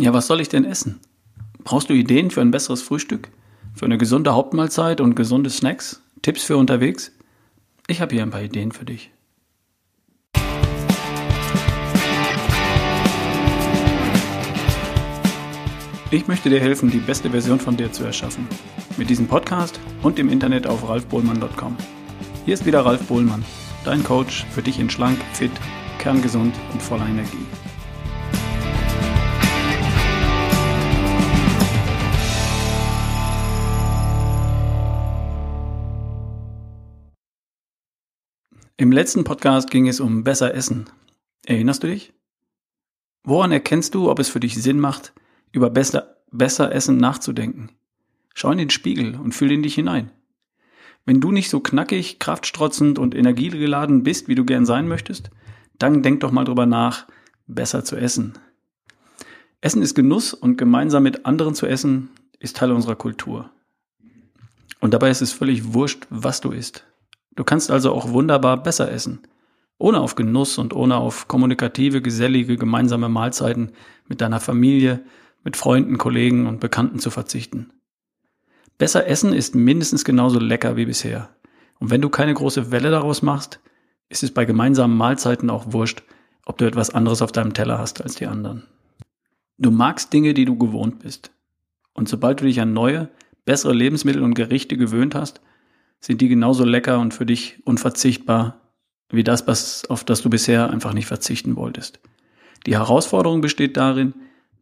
Ja, was soll ich denn essen? Brauchst du Ideen für ein besseres Frühstück? Für eine gesunde Hauptmahlzeit und gesunde Snacks? Tipps für unterwegs? Ich habe hier ein paar Ideen für dich. Ich möchte dir helfen, die beste Version von dir zu erschaffen. Mit diesem Podcast und im Internet auf ralfbohlmann.com. Hier ist wieder Ralf Bohlmann, dein Coach für dich in schlank, fit, kerngesund und voller Energie. Im letzten Podcast ging es um besser Essen. Erinnerst du dich? Woran erkennst du, ob es für dich Sinn macht, über besser, besser Essen nachzudenken? Schau in den Spiegel und fühl in dich hinein. Wenn du nicht so knackig, kraftstrotzend und energiegeladen bist, wie du gern sein möchtest, dann denk doch mal drüber nach, besser zu essen. Essen ist Genuss und gemeinsam mit anderen zu essen ist Teil unserer Kultur. Und dabei ist es völlig wurscht, was du isst. Du kannst also auch wunderbar besser essen, ohne auf Genuss und ohne auf kommunikative, gesellige, gemeinsame Mahlzeiten mit deiner Familie, mit Freunden, Kollegen und Bekannten zu verzichten. Besser essen ist mindestens genauso lecker wie bisher. Und wenn du keine große Welle daraus machst, ist es bei gemeinsamen Mahlzeiten auch wurscht, ob du etwas anderes auf deinem Teller hast als die anderen. Du magst Dinge, die du gewohnt bist. Und sobald du dich an neue, bessere Lebensmittel und Gerichte gewöhnt hast, sind die genauso lecker und für dich unverzichtbar wie das, was, auf das du bisher einfach nicht verzichten wolltest. Die Herausforderung besteht darin,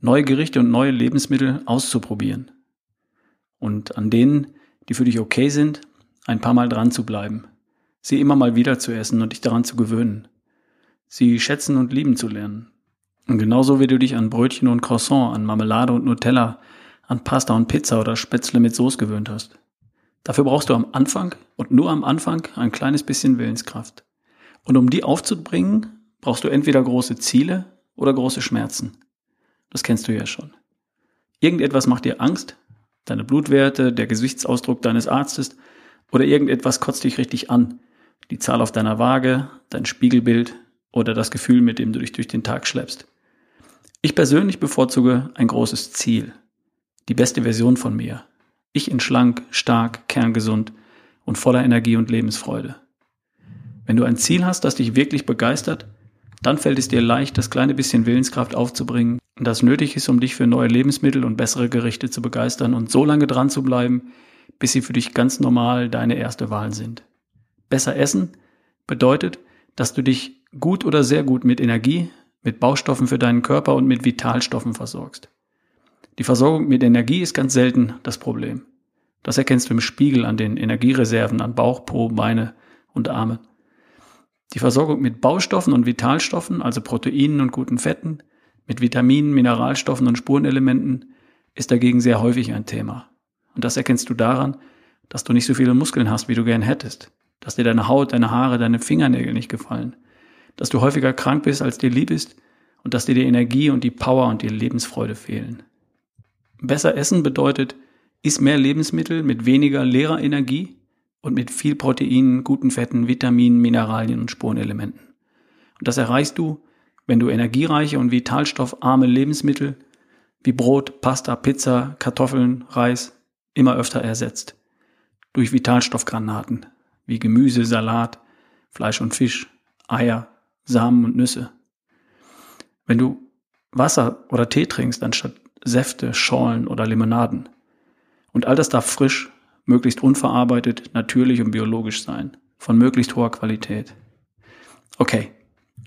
neue Gerichte und neue Lebensmittel auszuprobieren. Und an denen, die für dich okay sind, ein paar Mal dran zu bleiben. Sie immer mal wieder zu essen und dich daran zu gewöhnen. Sie schätzen und lieben zu lernen. Und genauso wie du dich an Brötchen und Croissant, an Marmelade und Nutella, an Pasta und Pizza oder Spätzle mit Soße gewöhnt hast. Dafür brauchst du am Anfang und nur am Anfang ein kleines bisschen Willenskraft. Und um die aufzubringen, brauchst du entweder große Ziele oder große Schmerzen. Das kennst du ja schon. Irgendetwas macht dir Angst, deine Blutwerte, der Gesichtsausdruck deines Arztes oder irgendetwas kotzt dich richtig an. Die Zahl auf deiner Waage, dein Spiegelbild oder das Gefühl, mit dem du dich durch den Tag schleppst. Ich persönlich bevorzuge ein großes Ziel. Die beste Version von mir, ich in schlank, stark, kerngesund und voller Energie und Lebensfreude. Wenn du ein Ziel hast, das dich wirklich begeistert, dann fällt es dir leicht, das kleine bisschen Willenskraft aufzubringen, das nötig ist, um dich für neue Lebensmittel und bessere Gerichte zu begeistern und so lange dran zu bleiben, bis sie für dich ganz normal deine erste Wahl sind. Besser essen bedeutet, dass du dich gut oder sehr gut mit Energie, mit Baustoffen für deinen Körper und mit Vitalstoffen versorgst. Die Versorgung mit Energie ist ganz selten das Problem. Das erkennst du im Spiegel an den Energiereserven an Bauch, Po, Beine und Arme. Die Versorgung mit Baustoffen und Vitalstoffen, also Proteinen und guten Fetten, mit Vitaminen, Mineralstoffen und Spurenelementen, ist dagegen sehr häufig ein Thema. Und das erkennst du daran, dass du nicht so viele Muskeln hast, wie du gern hättest, dass dir deine Haut, deine Haare, deine Fingernägel nicht gefallen, dass du häufiger krank bist, als dir lieb ist und dass dir die Energie und die Power und die Lebensfreude fehlen. Besser essen bedeutet, iss mehr Lebensmittel mit weniger leerer Energie und mit viel Proteinen, guten Fetten, Vitaminen, Mineralien und Spurenelementen. Und das erreichst du, wenn du energiereiche und vitalstoffarme Lebensmittel wie Brot, Pasta, Pizza, Kartoffeln, Reis immer öfter ersetzt. Durch Vitalstoffgranaten wie Gemüse, Salat, Fleisch und Fisch, Eier, Samen und Nüsse. Wenn du Wasser oder Tee trinkst anstatt Säfte, Schorlen oder Limonaden. Und all das darf frisch, möglichst unverarbeitet, natürlich und biologisch sein, von möglichst hoher Qualität. Okay,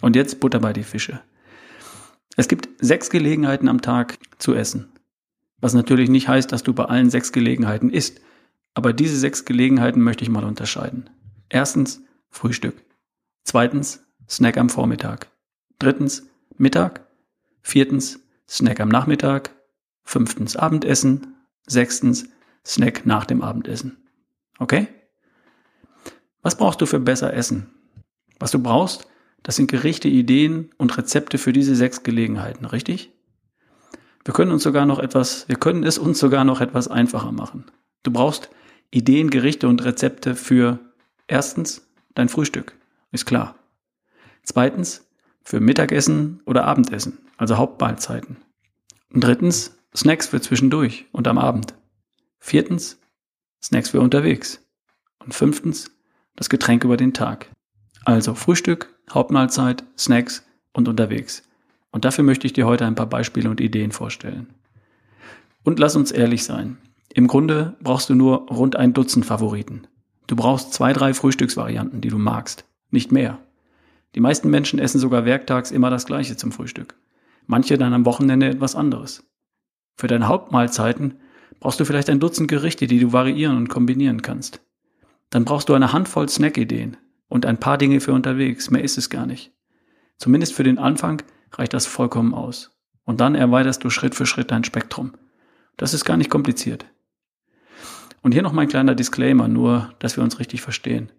und jetzt Butter bei die Fische. Es gibt sechs Gelegenheiten am Tag zu essen. Was natürlich nicht heißt, dass du bei allen sechs Gelegenheiten isst, aber diese sechs Gelegenheiten möchte ich mal unterscheiden. Erstens Frühstück. Zweitens Snack am Vormittag. Drittens Mittag. Viertens Snack am Nachmittag. Fünftens Abendessen. Sechstens Snack nach dem Abendessen. Okay? Was brauchst du für besser Essen? Was du brauchst, das sind Gerichte, Ideen und Rezepte für diese sechs Gelegenheiten, richtig? Wir können uns sogar noch etwas, wir können es uns sogar noch etwas einfacher machen. Du brauchst Ideen, Gerichte und Rezepte für erstens dein Frühstück, ist klar. Zweitens für Mittagessen oder Abendessen, also Hauptmahlzeiten. Und drittens, Snacks für zwischendurch und am Abend. Viertens, Snacks für unterwegs. Und fünftens, das Getränk über den Tag. Also Frühstück, Hauptmahlzeit, Snacks und unterwegs. Und dafür möchte ich dir heute ein paar Beispiele und Ideen vorstellen. Und lass uns ehrlich sein. Im Grunde brauchst du nur rund ein Dutzend Favoriten. Du brauchst zwei, drei Frühstücksvarianten, die du magst. Nicht mehr. Die meisten Menschen essen sogar werktags immer das gleiche zum Frühstück. Manche dann am Wochenende etwas anderes. Für deine Hauptmahlzeiten brauchst du vielleicht ein Dutzend Gerichte, die du variieren und kombinieren kannst. Dann brauchst du eine Handvoll Snackideen und ein paar Dinge für unterwegs. Mehr ist es gar nicht. Zumindest für den Anfang reicht das vollkommen aus. Und dann erweiterst du Schritt für Schritt dein Spektrum. Das ist gar nicht kompliziert. Und hier noch mein kleiner Disclaimer, nur dass wir uns richtig verstehen.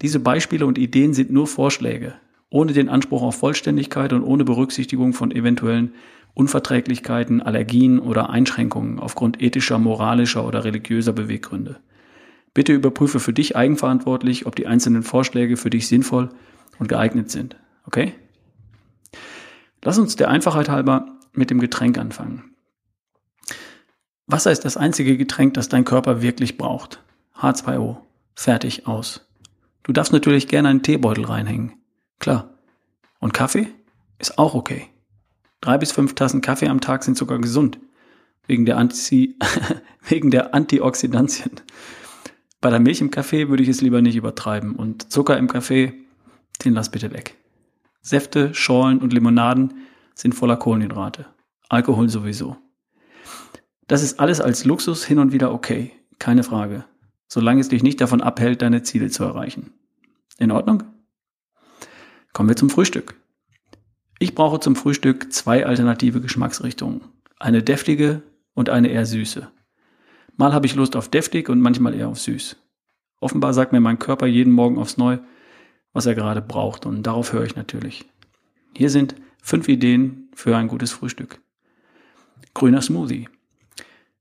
Diese Beispiele und Ideen sind nur Vorschläge, ohne den Anspruch auf Vollständigkeit und ohne Berücksichtigung von eventuellen Unverträglichkeiten, Allergien oder Einschränkungen aufgrund ethischer, moralischer oder religiöser Beweggründe. Bitte überprüfe für dich eigenverantwortlich, ob die einzelnen Vorschläge für dich sinnvoll und geeignet sind. Okay? Lass uns der Einfachheit halber mit dem Getränk anfangen. Wasser ist das einzige Getränk, das dein Körper wirklich braucht. H2O. Fertig aus. Du darfst natürlich gerne einen Teebeutel reinhängen. Klar. Und Kaffee? Ist auch okay. Drei bis fünf Tassen Kaffee am Tag sind sogar gesund. Wegen der, Anti wegen der Antioxidantien. Bei der Milch im Kaffee würde ich es lieber nicht übertreiben. Und Zucker im Kaffee, den lass bitte weg. Säfte, Schorlen und Limonaden sind voller Kohlenhydrate. Alkohol sowieso. Das ist alles als Luxus hin und wieder okay, keine Frage, solange es dich nicht davon abhält, deine Ziele zu erreichen. In Ordnung? Kommen wir zum Frühstück. Ich brauche zum Frühstück zwei alternative Geschmacksrichtungen. Eine deftige und eine eher süße. Mal habe ich Lust auf deftig und manchmal eher auf süß. Offenbar sagt mir mein Körper jeden Morgen aufs Neu, was er gerade braucht und darauf höre ich natürlich. Hier sind fünf Ideen für ein gutes Frühstück. Grüner Smoothie.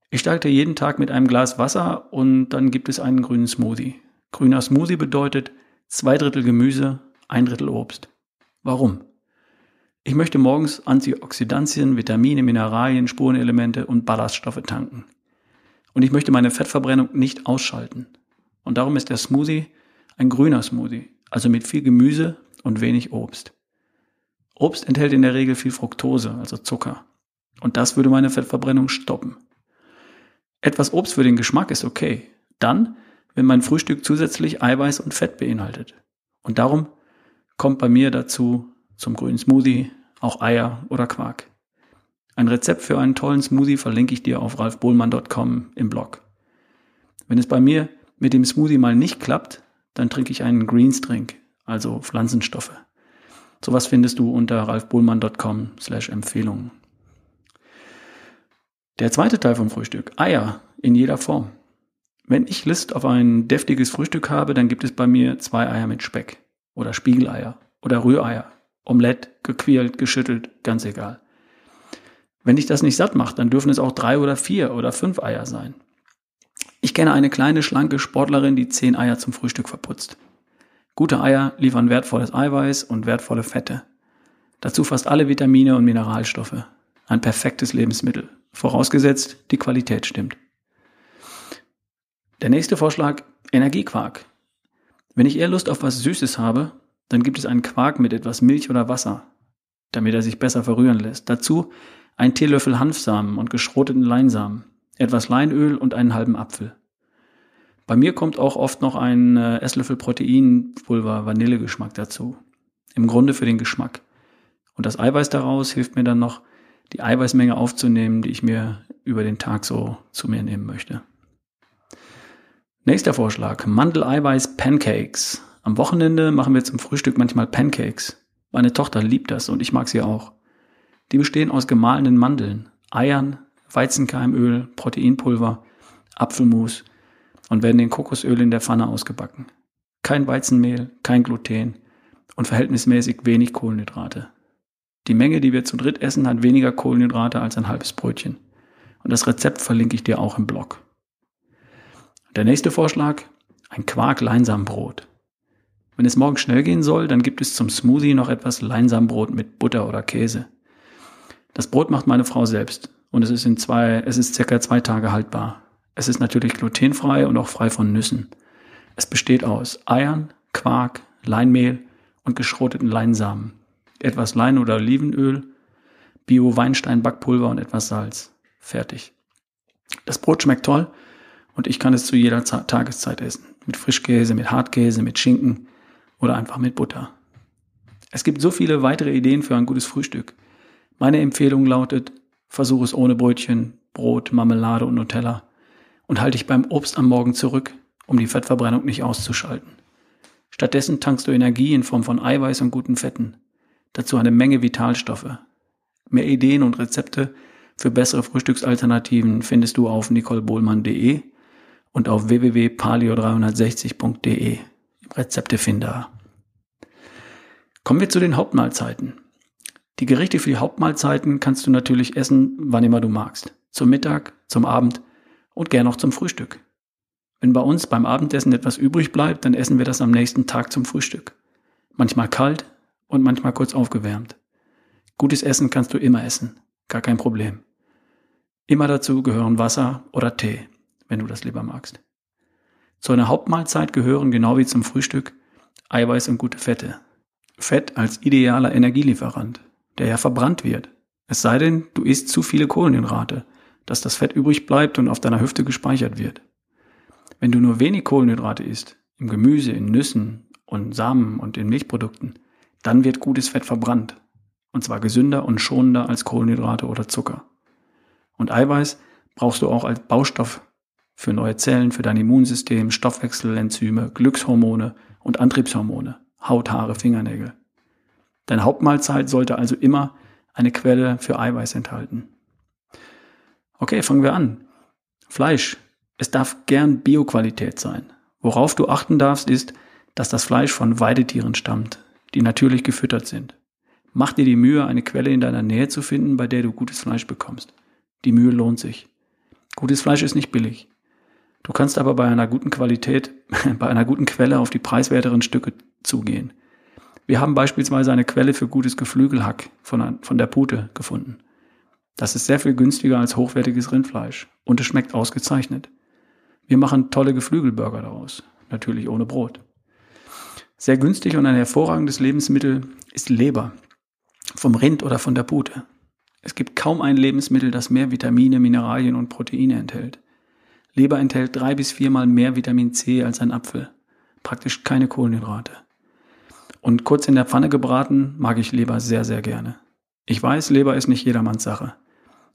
Ich starte jeden Tag mit einem Glas Wasser und dann gibt es einen grünen Smoothie. Grüner Smoothie bedeutet zwei Drittel Gemüse, ein Drittel Obst. Warum? Ich möchte morgens Antioxidantien, Vitamine, Mineralien, Spurenelemente und Ballaststoffe tanken. Und ich möchte meine Fettverbrennung nicht ausschalten. Und darum ist der Smoothie ein grüner Smoothie, also mit viel Gemüse und wenig Obst. Obst enthält in der Regel viel Fructose, also Zucker. Und das würde meine Fettverbrennung stoppen. Etwas Obst für den Geschmack ist okay. Dann, wenn mein Frühstück zusätzlich Eiweiß und Fett beinhaltet. Und darum kommt bei mir dazu zum grünen Smoothie auch Eier oder Quark. Ein Rezept für einen tollen Smoothie verlinke ich dir auf ralfbohlmann.com im Blog. Wenn es bei mir mit dem Smoothie mal nicht klappt, dann trinke ich einen Greens Drink, also Pflanzenstoffe. Sowas findest du unter ralfbohlmann.com slash Empfehlungen. Der zweite Teil vom Frühstück, Eier in jeder Form. Wenn ich Lust auf ein deftiges Frühstück habe, dann gibt es bei mir zwei Eier mit Speck oder Spiegeleier oder Rühreier, Omelette, gequält, geschüttelt, ganz egal. Wenn dich das nicht satt macht, dann dürfen es auch drei oder vier oder fünf Eier sein. Ich kenne eine kleine, schlanke Sportlerin, die zehn Eier zum Frühstück verputzt. Gute Eier liefern wertvolles Eiweiß und wertvolle Fette. Dazu fast alle Vitamine und Mineralstoffe. Ein perfektes Lebensmittel, vorausgesetzt die Qualität stimmt. Der nächste Vorschlag, Energiequark. Wenn ich eher Lust auf was Süßes habe, dann gibt es einen Quark mit etwas Milch oder Wasser, damit er sich besser verrühren lässt. Dazu ein Teelöffel Hanfsamen und geschroteten Leinsamen, etwas Leinöl und einen halben Apfel. Bei mir kommt auch oft noch ein äh, Esslöffel Proteinpulver Vanillegeschmack dazu. Im Grunde für den Geschmack. Und das Eiweiß daraus hilft mir dann noch, die Eiweißmenge aufzunehmen, die ich mir über den Tag so zu mir nehmen möchte. Nächster Vorschlag. Mandeleiweiß Pancakes. Am Wochenende machen wir zum Frühstück manchmal Pancakes. Meine Tochter liebt das und ich mag sie auch. Die bestehen aus gemahlenen Mandeln, Eiern, Weizenkeimöl, Proteinpulver, Apfelmus und werden in Kokosöl in der Pfanne ausgebacken. Kein Weizenmehl, kein Gluten und verhältnismäßig wenig Kohlenhydrate. Die Menge, die wir zu dritt essen, hat weniger Kohlenhydrate als ein halbes Brötchen. Und das Rezept verlinke ich dir auch im Blog. Der nächste Vorschlag, ein Quark-Leinsamenbrot. Wenn es morgen schnell gehen soll, dann gibt es zum Smoothie noch etwas Leinsamenbrot mit Butter oder Käse. Das Brot macht meine Frau selbst und es ist in zwei, es ist circa zwei Tage haltbar. Es ist natürlich glutenfrei und auch frei von Nüssen. Es besteht aus Eiern, Quark, Leinmehl und geschroteten Leinsamen, etwas Lein- oder Olivenöl, Bio-Weinstein-Backpulver und etwas Salz. Fertig. Das Brot schmeckt toll und ich kann es zu jeder Tageszeit essen. Mit Frischkäse, mit Hartkäse, mit Schinken oder einfach mit Butter. Es gibt so viele weitere Ideen für ein gutes Frühstück. Meine Empfehlung lautet, versuche es ohne Brötchen, Brot, Marmelade und Nutella und halte dich beim Obst am Morgen zurück, um die Fettverbrennung nicht auszuschalten. Stattdessen tankst du Energie in Form von Eiweiß und guten Fetten. Dazu eine Menge Vitalstoffe. Mehr Ideen und Rezepte für bessere Frühstücksalternativen findest du auf nicolebohlmann.de und auf www.paleo360.de im Rezeptefinder. Kommen wir zu den Hauptmahlzeiten. Die Gerichte für die Hauptmahlzeiten kannst du natürlich essen, wann immer du magst. Zum Mittag, zum Abend und gern auch zum Frühstück. Wenn bei uns beim Abendessen etwas übrig bleibt, dann essen wir das am nächsten Tag zum Frühstück. Manchmal kalt und manchmal kurz aufgewärmt. Gutes Essen kannst du immer essen, gar kein Problem. Immer dazu gehören Wasser oder Tee, wenn du das lieber magst. Zu einer Hauptmahlzeit gehören genau wie zum Frühstück Eiweiß und gute Fette. Fett als idealer Energielieferant, der ja verbrannt wird. Es sei denn, du isst zu viele Kohlenhydrate, dass das Fett übrig bleibt und auf deiner Hüfte gespeichert wird. Wenn du nur wenig Kohlenhydrate isst, im Gemüse, in Nüssen und Samen und in Milchprodukten, dann wird gutes Fett verbrannt. Und zwar gesünder und schonender als Kohlenhydrate oder Zucker. Und Eiweiß brauchst du auch als Baustoff für neue Zellen, für dein Immunsystem, Stoffwechsel, Enzyme, Glückshormone und Antriebshormone, Haut, Haare, Fingernägel. Deine Hauptmahlzeit sollte also immer eine Quelle für Eiweiß enthalten. Okay, fangen wir an. Fleisch. Es darf gern Bioqualität sein. Worauf du achten darfst, ist, dass das Fleisch von Weidetieren stammt, die natürlich gefüttert sind. Mach dir die Mühe, eine Quelle in deiner Nähe zu finden, bei der du gutes Fleisch bekommst. Die Mühe lohnt sich. Gutes Fleisch ist nicht billig. Du kannst aber bei einer guten Qualität, bei einer guten Quelle auf die preiswerteren Stücke zugehen. Wir haben beispielsweise eine Quelle für gutes Geflügelhack von, von der Pute gefunden. Das ist sehr viel günstiger als hochwertiges Rindfleisch und es schmeckt ausgezeichnet. Wir machen tolle Geflügelburger daraus, natürlich ohne Brot. Sehr günstig und ein hervorragendes Lebensmittel ist Leber, vom Rind oder von der Pute. Es gibt kaum ein Lebensmittel, das mehr Vitamine, Mineralien und Proteine enthält. Leber enthält drei bis viermal mehr Vitamin C als ein Apfel. Praktisch keine Kohlenhydrate. Und kurz in der Pfanne gebraten mag ich Leber sehr, sehr gerne. Ich weiß, Leber ist nicht jedermanns Sache.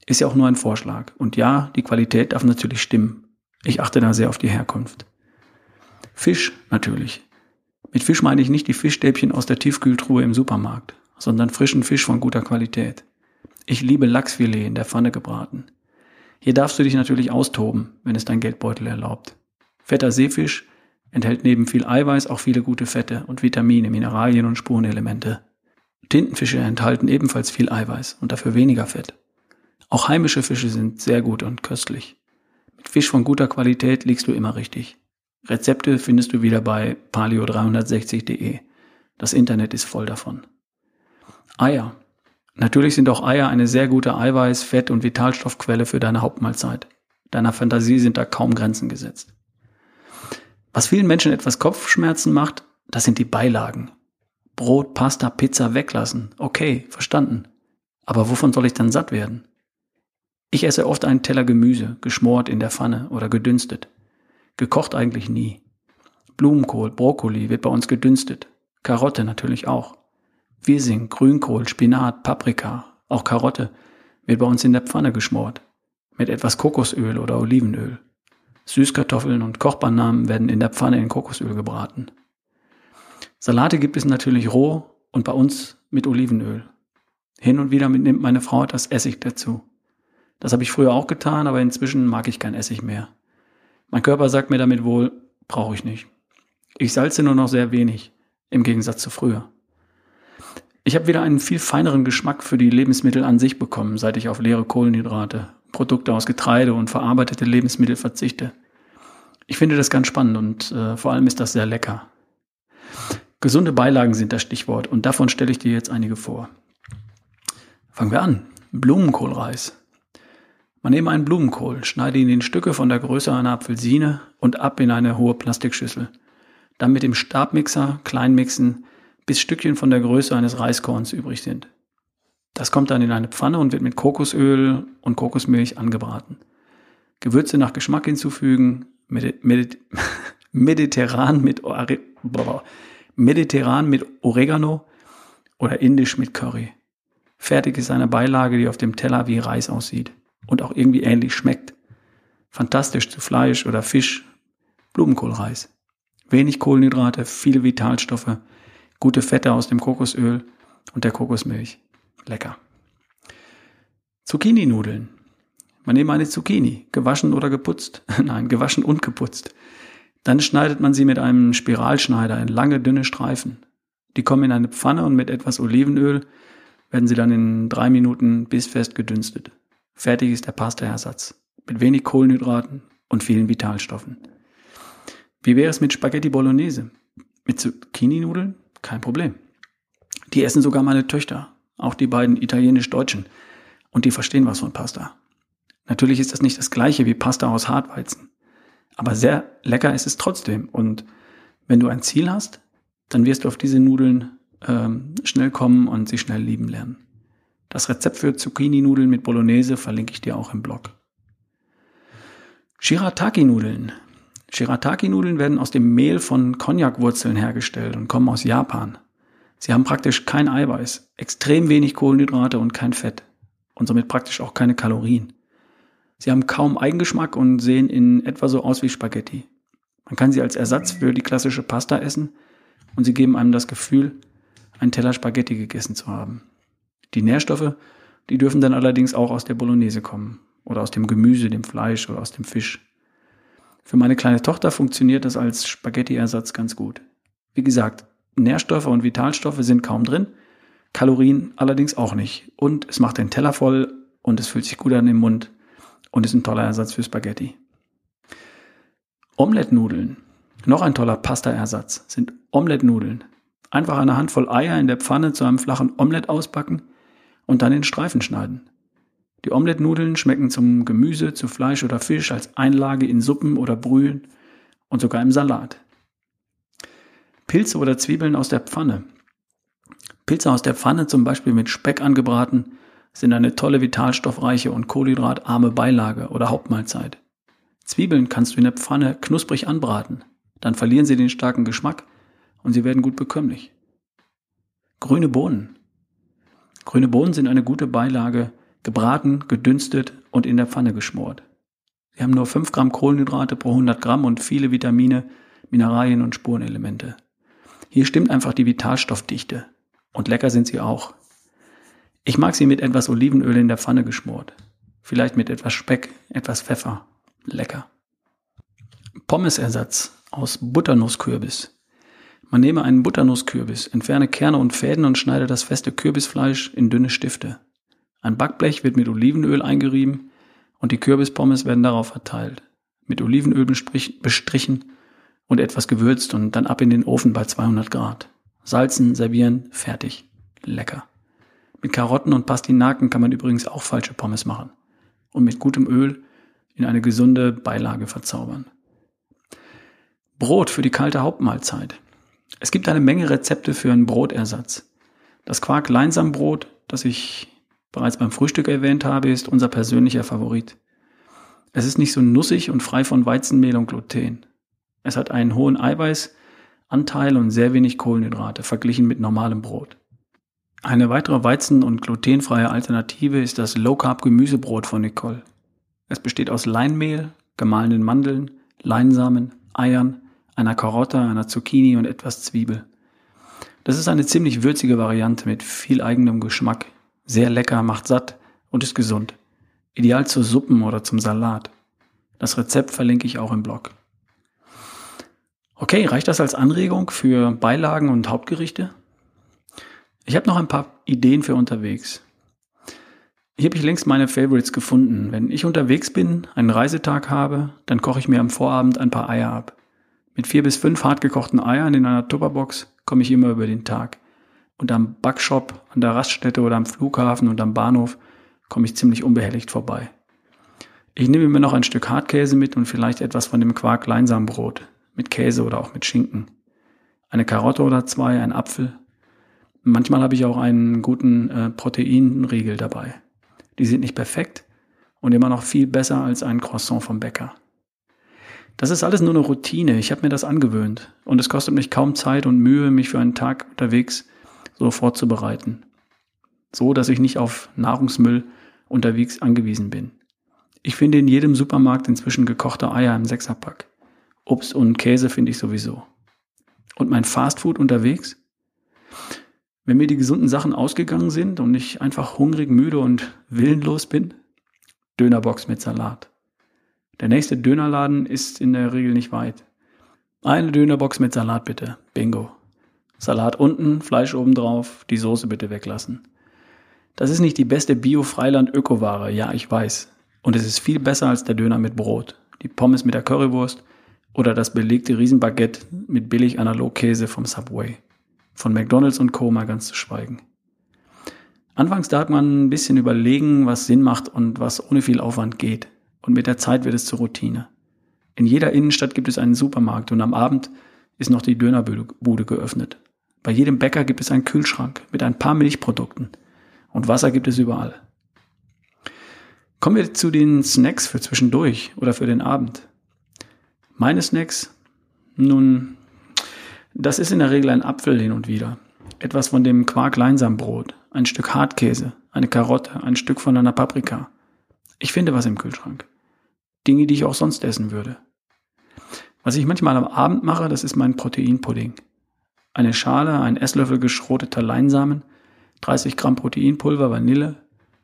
Ist ja auch nur ein Vorschlag. Und ja, die Qualität darf natürlich stimmen. Ich achte da sehr auf die Herkunft. Fisch natürlich. Mit Fisch meine ich nicht die Fischstäbchen aus der Tiefkühltruhe im Supermarkt, sondern frischen Fisch von guter Qualität. Ich liebe Lachsfilet in der Pfanne gebraten. Hier darfst du dich natürlich austoben, wenn es dein Geldbeutel erlaubt. Fetter Seefisch enthält neben viel Eiweiß auch viele gute Fette und Vitamine, Mineralien und Spurenelemente. Tintenfische enthalten ebenfalls viel Eiweiß und dafür weniger Fett. Auch heimische Fische sind sehr gut und köstlich. Mit Fisch von guter Qualität liegst du immer richtig. Rezepte findest du wieder bei paleo360.de. Das Internet ist voll davon. Eier Natürlich sind auch Eier eine sehr gute Eiweiß-, Fett- und Vitalstoffquelle für deine Hauptmahlzeit. Deiner Fantasie sind da kaum Grenzen gesetzt. Was vielen Menschen etwas Kopfschmerzen macht, das sind die Beilagen. Brot, Pasta, Pizza weglassen. Okay, verstanden. Aber wovon soll ich dann satt werden? Ich esse oft einen Teller Gemüse, geschmort in der Pfanne oder gedünstet. Gekocht eigentlich nie. Blumenkohl, Brokkoli wird bei uns gedünstet. Karotte natürlich auch. Wirsing, Grünkohl, Spinat, Paprika, auch Karotte wird bei uns in der Pfanne geschmort. Mit etwas Kokosöl oder Olivenöl. Süßkartoffeln und Kochbananen werden in der Pfanne in Kokosöl gebraten. Salate gibt es natürlich roh und bei uns mit Olivenöl. Hin und wieder nimmt meine Frau etwas Essig dazu. Das habe ich früher auch getan, aber inzwischen mag ich kein Essig mehr. Mein Körper sagt mir damit wohl, brauche ich nicht. Ich salze nur noch sehr wenig, im Gegensatz zu früher. Ich habe wieder einen viel feineren Geschmack für die Lebensmittel an sich bekommen, seit ich auf leere Kohlenhydrate, Produkte aus Getreide und verarbeitete Lebensmittel verzichte. Ich finde das ganz spannend und äh, vor allem ist das sehr lecker. Gesunde Beilagen sind das Stichwort und davon stelle ich dir jetzt einige vor. Fangen wir an. Blumenkohlreis. Man nehme einen Blumenkohl, schneide ihn in Stücke von der Größe einer Apfelsine und ab in eine hohe Plastikschüssel. Dann mit dem Stabmixer klein mixen, bis Stückchen von der Größe eines Reiskorns übrig sind. Das kommt dann in eine Pfanne und wird mit Kokosöl und Kokosmilch angebraten. Gewürze nach Geschmack hinzufügen, Medi Medi mediterran mit mediterran mit Oregano oder indisch mit Curry. Fertig ist eine Beilage, die auf dem Teller wie Reis aussieht und auch irgendwie ähnlich schmeckt. Fantastisch zu Fleisch oder Fisch, Blumenkohlreis. Wenig Kohlenhydrate, viele Vitalstoffe, gute Fette aus dem Kokosöl und der Kokosmilch. Lecker. Zucchini-Nudeln. Man nehme eine Zucchini, gewaschen oder geputzt. Nein, gewaschen und geputzt. Dann schneidet man sie mit einem Spiralschneider in lange, dünne Streifen. Die kommen in eine Pfanne und mit etwas Olivenöl werden sie dann in drei Minuten bissfest gedünstet. Fertig ist der Pastaersatz. Mit wenig Kohlenhydraten und vielen Vitalstoffen. Wie wäre es mit Spaghetti Bolognese? Mit Zucchini-Nudeln? Kein Problem. Die essen sogar meine Töchter. Auch die beiden italienisch-deutschen. Und die verstehen was von Pasta. Natürlich ist das nicht das gleiche wie Pasta aus Hartweizen. Aber sehr lecker ist es trotzdem. Und wenn du ein Ziel hast, dann wirst du auf diese Nudeln ähm, schnell kommen und sie schnell lieben lernen. Das Rezept für Zucchini-Nudeln mit Bolognese verlinke ich dir auch im Blog. Shirataki-Nudeln. Shirataki-Nudeln werden aus dem Mehl von Cognac-Wurzeln hergestellt und kommen aus Japan. Sie haben praktisch kein Eiweiß, extrem wenig Kohlenhydrate und kein Fett und somit praktisch auch keine Kalorien. Sie haben kaum Eigengeschmack und sehen in etwa so aus wie Spaghetti. Man kann sie als Ersatz für die klassische Pasta essen und sie geben einem das Gefühl, einen Teller Spaghetti gegessen zu haben. Die Nährstoffe, die dürfen dann allerdings auch aus der Bolognese kommen oder aus dem Gemüse, dem Fleisch oder aus dem Fisch. Für meine kleine Tochter funktioniert das als Spaghetti-Ersatz ganz gut. Wie gesagt, Nährstoffe und Vitalstoffe sind kaum drin, Kalorien allerdings auch nicht. Und es macht den Teller voll und es fühlt sich gut an im Mund und ist ein toller Ersatz für Spaghetti. Omelette-Nudeln. Noch ein toller Pasta-Ersatz sind Omelette-Nudeln. Einfach eine Handvoll Eier in der Pfanne zu einem flachen Omelett ausbacken und dann in Streifen schneiden. Die Omelette-Nudeln schmecken zum Gemüse, zu Fleisch oder Fisch als Einlage in Suppen oder Brühen und sogar im Salat. Pilze oder Zwiebeln aus der Pfanne. Pilze aus der Pfanne, zum Beispiel mit Speck angebraten, sind eine tolle vitalstoffreiche und kohlenhydratarme Beilage oder Hauptmahlzeit. Zwiebeln kannst du in der Pfanne knusprig anbraten, dann verlieren sie den starken Geschmack und sie werden gut bekömmlich. Grüne Bohnen. Grüne Bohnen sind eine gute Beilage, gebraten, gedünstet und in der Pfanne geschmort. Sie haben nur 5 Gramm Kohlenhydrate pro 100 Gramm und viele Vitamine, Mineralien und Spurenelemente. Hier stimmt einfach die Vitalstoffdichte. Und lecker sind sie auch. Ich mag sie mit etwas Olivenöl in der Pfanne geschmort. Vielleicht mit etwas Speck, etwas Pfeffer. Lecker. Pommesersatz aus Butternusskürbis. Man nehme einen Butternusskürbis, entferne Kerne und Fäden und schneide das feste Kürbisfleisch in dünne Stifte. Ein Backblech wird mit Olivenöl eingerieben und die Kürbispommes werden darauf verteilt. Mit Olivenöl bestrichen und etwas gewürzt und dann ab in den Ofen bei 200 Grad. Salzen, servieren, fertig. Lecker. Mit Karotten und Pastinaken kann man übrigens auch falsche Pommes machen. Und mit gutem Öl in eine gesunde Beilage verzaubern. Brot für die kalte Hauptmahlzeit. Es gibt eine Menge Rezepte für einen Brotersatz. Das Quark-Leinsambrot, das ich bereits beim Frühstück erwähnt habe, ist unser persönlicher Favorit. Es ist nicht so nussig und frei von Weizenmehl und Gluten. Es hat einen hohen Eiweißanteil und sehr wenig Kohlenhydrate verglichen mit normalem Brot. Eine weitere weizen- und glutenfreie Alternative ist das Low Carb Gemüsebrot von Nicole. Es besteht aus Leinmehl, gemahlenen Mandeln, Leinsamen, Eiern, einer Karotte, einer Zucchini und etwas Zwiebel. Das ist eine ziemlich würzige Variante mit viel eigenem Geschmack. Sehr lecker, macht satt und ist gesund. Ideal zu Suppen oder zum Salat. Das Rezept verlinke ich auch im Blog. Okay, reicht das als Anregung für Beilagen und Hauptgerichte? Ich habe noch ein paar Ideen für unterwegs. Hier habe ich längst meine Favorites gefunden. Wenn ich unterwegs bin, einen Reisetag habe, dann koche ich mir am Vorabend ein paar Eier ab. Mit vier bis fünf hartgekochten Eiern in einer Tupperbox komme ich immer über den Tag. Und am Backshop, an der Raststätte oder am Flughafen und am Bahnhof komme ich ziemlich unbehelligt vorbei. Ich nehme mir noch ein Stück Hartkäse mit und vielleicht etwas von dem Quark Leinsamenbrot mit Käse oder auch mit Schinken. Eine Karotte oder zwei, ein Apfel. Manchmal habe ich auch einen guten äh, Proteinriegel dabei. Die sind nicht perfekt und immer noch viel besser als ein Croissant vom Bäcker. Das ist alles nur eine Routine. Ich habe mir das angewöhnt und es kostet mich kaum Zeit und Mühe, mich für einen Tag unterwegs so vorzubereiten. So, dass ich nicht auf Nahrungsmüll unterwegs angewiesen bin. Ich finde in jedem Supermarkt inzwischen gekochte Eier im Sechserpack. Obst und Käse finde ich sowieso. Und mein Fastfood unterwegs? Wenn mir die gesunden Sachen ausgegangen sind und ich einfach hungrig, müde und willenlos bin? Dönerbox mit Salat. Der nächste Dönerladen ist in der Regel nicht weit. Eine Dönerbox mit Salat bitte. Bingo. Salat unten, Fleisch obendrauf, die Soße bitte weglassen. Das ist nicht die beste Bio-Freiland-Ökoware, ja, ich weiß. Und es ist viel besser als der Döner mit Brot, die Pommes mit der Currywurst oder das belegte Riesenbaguette mit billig Analogkäse vom Subway. Von McDonald's und Co. mal ganz zu schweigen. Anfangs darf man ein bisschen überlegen, was Sinn macht und was ohne viel Aufwand geht. Und mit der Zeit wird es zur Routine. In jeder Innenstadt gibt es einen Supermarkt und am Abend ist noch die Dönerbude geöffnet. Bei jedem Bäcker gibt es einen Kühlschrank mit ein paar Milchprodukten. Und Wasser gibt es überall. Kommen wir zu den Snacks für zwischendurch oder für den Abend. Meine Snacks? Nun, das ist in der Regel ein Apfel hin und wieder. Etwas von dem Quark-Leinsamenbrot, ein Stück Hartkäse, eine Karotte, ein Stück von einer Paprika. Ich finde was im Kühlschrank. Dinge, die ich auch sonst essen würde. Was ich manchmal am Abend mache, das ist mein Proteinpudding. Eine Schale, ein Esslöffel geschroteter Leinsamen, 30 Gramm Proteinpulver, Vanille,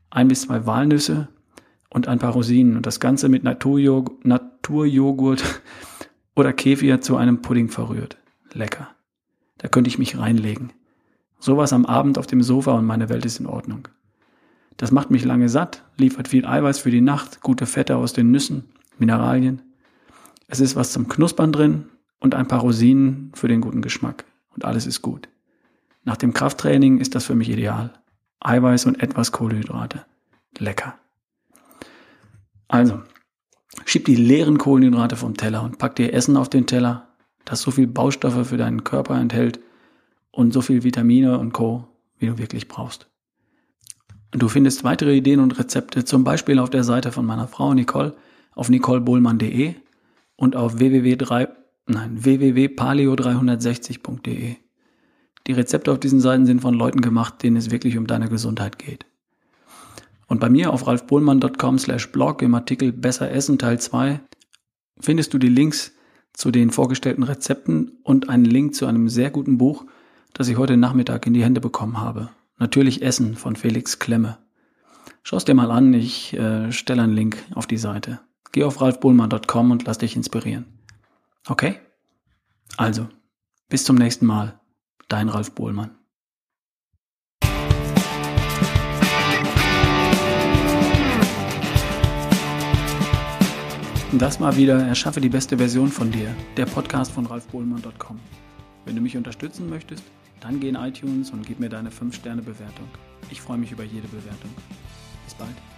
ein bis zwei Walnüsse, und ein paar Rosinen und das Ganze mit Naturjog Naturjoghurt oder Kefir zu einem Pudding verrührt. Lecker. Da könnte ich mich reinlegen. Sowas am Abend auf dem Sofa und meine Welt ist in Ordnung. Das macht mich lange satt, liefert viel Eiweiß für die Nacht, gute Fette aus den Nüssen, Mineralien. Es ist was zum Knuspern drin und ein paar Rosinen für den guten Geschmack. Und alles ist gut. Nach dem Krafttraining ist das für mich ideal. Eiweiß und etwas Kohlenhydrate. Lecker. Also, schieb die leeren Kohlenhydrate vom Teller und pack dir Essen auf den Teller, das so viel Baustoffe für deinen Körper enthält und so viel Vitamine und Co., wie du wirklich brauchst. Du findest weitere Ideen und Rezepte zum Beispiel auf der Seite von meiner Frau Nicole auf nicolebohlmann.de und auf www www.paleo360.de. Die Rezepte auf diesen Seiten sind von Leuten gemacht, denen es wirklich um deine Gesundheit geht. Und bei mir auf ralfbohlmann.com slash blog im Artikel Besser Essen Teil 2 findest du die Links zu den vorgestellten Rezepten und einen Link zu einem sehr guten Buch, das ich heute Nachmittag in die Hände bekommen habe. Natürlich Essen von Felix Klemme. Schau es dir mal an, ich äh, stelle einen Link auf die Seite. Geh auf ralfbohlmann.com und lass dich inspirieren. Okay? Also, bis zum nächsten Mal. Dein Ralf Bohlmann. Das war wieder Erschaffe die beste Version von dir, der Podcast von ralfbohlmann.com. Wenn du mich unterstützen möchtest, dann geh in iTunes und gib mir deine 5-Sterne-Bewertung. Ich freue mich über jede Bewertung. Bis bald.